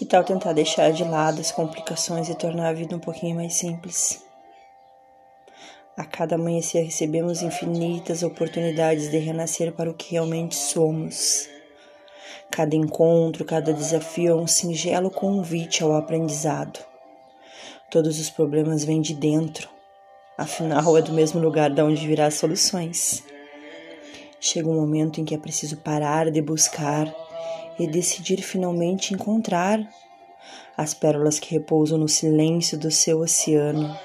Que tal tentar deixar de lado as complicações e tornar a vida um pouquinho mais simples? A cada amanhecer recebemos infinitas oportunidades de renascer para o que realmente somos. Cada encontro, cada desafio é um singelo convite ao aprendizado. Todos os problemas vêm de dentro, afinal é do mesmo lugar de onde virá as soluções. Chega um momento em que é preciso parar de buscar e decidir finalmente encontrar as pérolas que repousam no silêncio do seu oceano,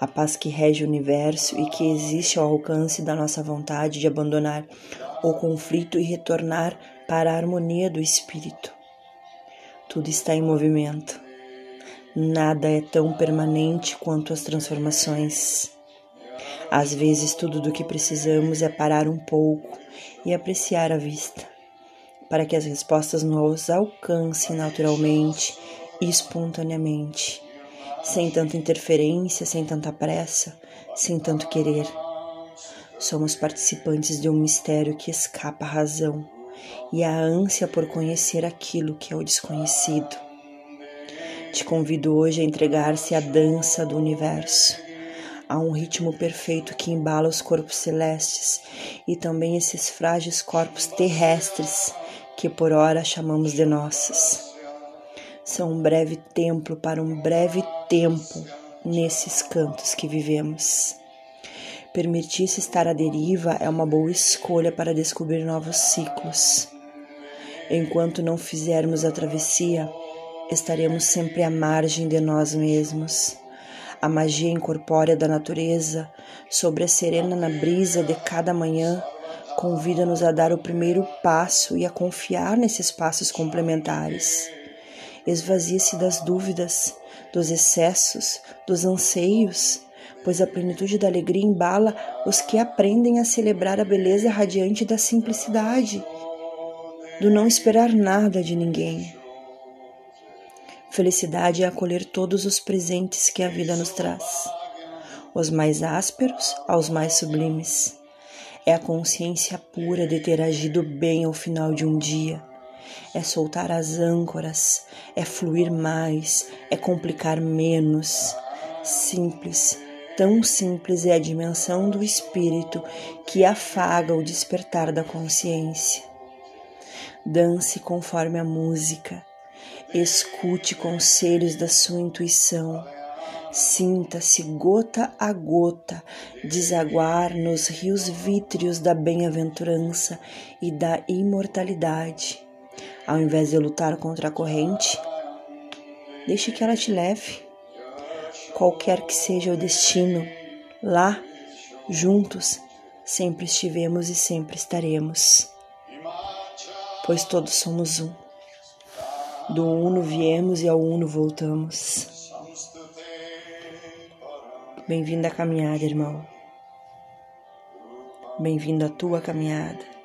a paz que rege o universo e que existe ao alcance da nossa vontade de abandonar o conflito e retornar para a harmonia do espírito. Tudo está em movimento. Nada é tão permanente quanto as transformações. Às vezes, tudo do que precisamos é parar um pouco e apreciar a vista para que as respostas nos alcancem naturalmente e espontaneamente, sem tanta interferência, sem tanta pressa, sem tanto querer. Somos participantes de um mistério que escapa à razão e à ânsia por conhecer aquilo que é o desconhecido. Te convido hoje a entregar-se à dança do universo, a um ritmo perfeito que embala os corpos celestes e também esses frágeis corpos terrestres que por ora chamamos de nossas. São um breve templo para um breve tempo nesses cantos que vivemos. Permitir-se estar à deriva é uma boa escolha para descobrir novos ciclos. Enquanto não fizermos a travessia, estaremos sempre à margem de nós mesmos. A magia incorpórea da natureza, sobre a serena na brisa de cada manhã, convida-nos a dar o primeiro passo e a confiar nesses passos complementares. Esvazie-se das dúvidas, dos excessos, dos anseios, pois a plenitude da alegria embala os que aprendem a celebrar a beleza radiante da simplicidade, do não esperar nada de ninguém. Felicidade é acolher todos os presentes que a vida nos traz, os mais ásperos aos mais sublimes é a consciência pura de ter agido bem ao final de um dia. É soltar as âncoras, é fluir mais, é complicar menos. Simples, tão simples é a dimensão do espírito que afaga o despertar da consciência. Dance conforme a música, escute conselhos da sua intuição Sinta-se gota a gota desaguar nos rios vítreos da bem-aventurança e da imortalidade. Ao invés de lutar contra a corrente, deixe que ela te leve. Qualquer que seja o destino, lá, juntos, sempre estivemos e sempre estaremos. Pois todos somos um. Do uno viemos e ao uno voltamos. Bem-vindo à caminhada, irmão. Bem-vindo à tua caminhada.